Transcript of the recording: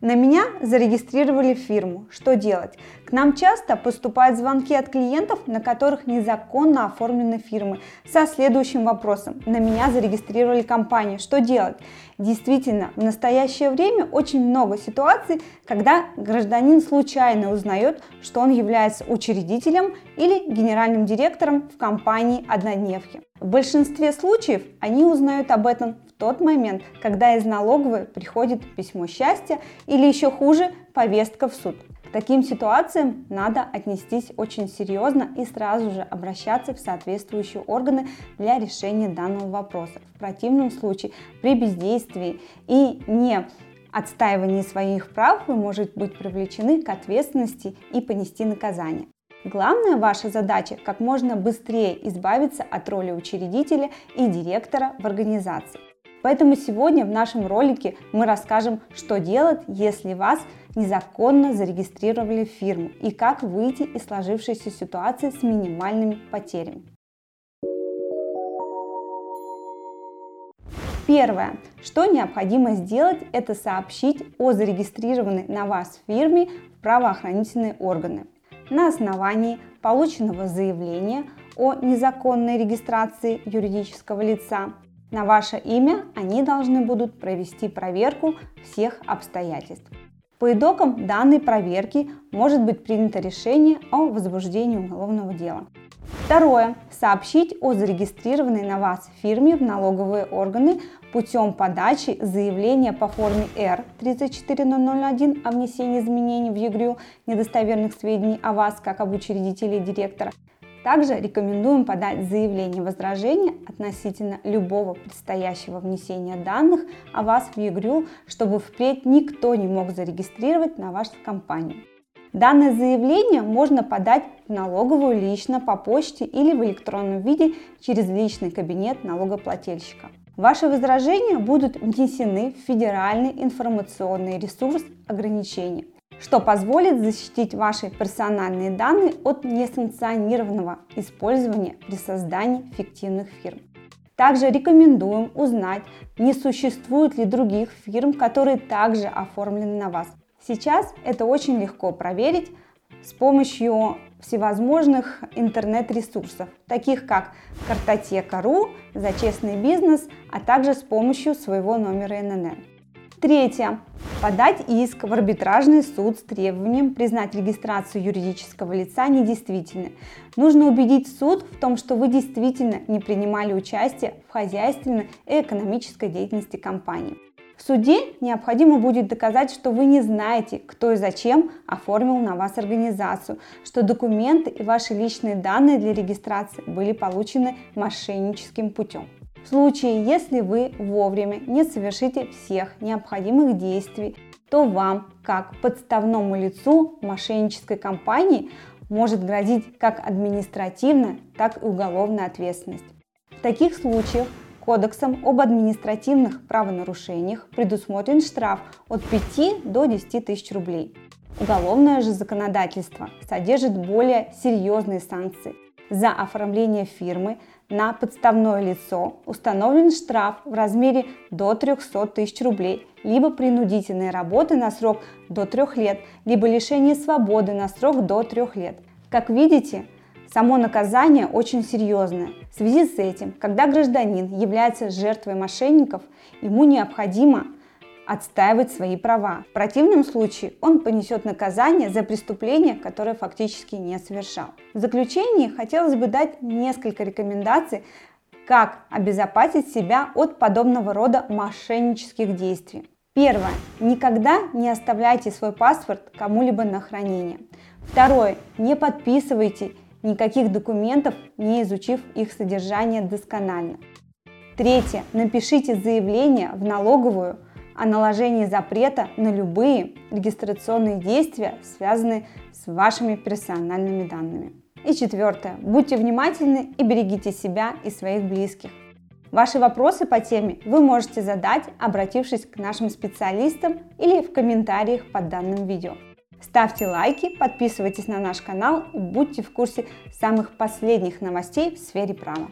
На меня зарегистрировали фирму. Что делать? К нам часто поступают звонки от клиентов, на которых незаконно оформлены фирмы, со следующим вопросом. На меня зарегистрировали компанию. Что делать? Действительно, в настоящее время очень много ситуаций, когда гражданин случайно узнает, что он является учредителем или генеральным директором в компании однодневки. В большинстве случаев они узнают об этом тот момент, когда из налоговой приходит письмо счастья или еще хуже повестка в суд. К таким ситуациям надо отнестись очень серьезно и сразу же обращаться в соответствующие органы для решения данного вопроса. В противном случае при бездействии и не отстаивании своих прав вы можете быть привлечены к ответственности и понести наказание. Главная ваша задача – как можно быстрее избавиться от роли учредителя и директора в организации. Поэтому сегодня в нашем ролике мы расскажем, что делать, если вас незаконно зарегистрировали в фирму и как выйти из сложившейся ситуации с минимальными потерями. Первое, что необходимо сделать, это сообщить о зарегистрированной на вас фирме в правоохранительные органы. На основании полученного заявления о незаконной регистрации юридического лица на ваше имя они должны будут провести проверку всех обстоятельств. По итогам данной проверки может быть принято решение о возбуждении уголовного дела. Второе. Сообщить о зарегистрированной на вас фирме в налоговые органы путем подачи заявления по форме R34001 о внесении изменений в ЕГРЮ недостоверных сведений о вас как об учредителе и директора также рекомендуем подать заявление возражения относительно любого предстоящего внесения данных о вас в ЕГРЮ, чтобы впредь никто не мог зарегистрировать на вашу компанию. Данное заявление можно подать в налоговую лично по почте или в электронном виде через личный кабинет налогоплательщика. Ваши возражения будут внесены в федеральный информационный ресурс ограничений – что позволит защитить ваши персональные данные от несанкционированного использования при создании фиктивных фирм. Также рекомендуем узнать, не существует ли других фирм, которые также оформлены на вас. Сейчас это очень легко проверить с помощью всевозможных интернет-ресурсов, таких как картотека.ру, за честный бизнес, а также с помощью своего номера ННН. Третье. Подать иск в арбитражный суд с требованием признать регистрацию юридического лица недействительной. Нужно убедить суд в том, что вы действительно не принимали участие в хозяйственной и экономической деятельности компании. В суде необходимо будет доказать, что вы не знаете, кто и зачем оформил на вас организацию, что документы и ваши личные данные для регистрации были получены мошенническим путем. В случае, если вы вовремя не совершите всех необходимых действий, то вам, как подставному лицу мошеннической компании, может грозить как административная, так и уголовная ответственность. В таких случаях Кодексом об административных правонарушениях предусмотрен штраф от 5 до 10 тысяч рублей. Уголовное же законодательство содержит более серьезные санкции. За оформление фирмы на подставное лицо установлен штраф в размере до 300 тысяч рублей, либо принудительные работы на срок до 3 лет, либо лишение свободы на срок до 3 лет. Как видите, само наказание очень серьезное. В связи с этим, когда гражданин является жертвой мошенников, ему необходимо отстаивать свои права. В противном случае он понесет наказание за преступление, которое фактически не совершал. В заключение хотелось бы дать несколько рекомендаций, как обезопасить себя от подобного рода мошеннических действий. Первое. Никогда не оставляйте свой паспорт кому-либо на хранение. Второе. Не подписывайте никаких документов, не изучив их содержание досконально. Третье. Напишите заявление в налоговую о наложении запрета на любые регистрационные действия, связанные с вашими персональными данными. И четвертое. Будьте внимательны и берегите себя и своих близких. Ваши вопросы по теме вы можете задать, обратившись к нашим специалистам или в комментариях под данным видео. Ставьте лайки, подписывайтесь на наш канал и будьте в курсе самых последних новостей в сфере права.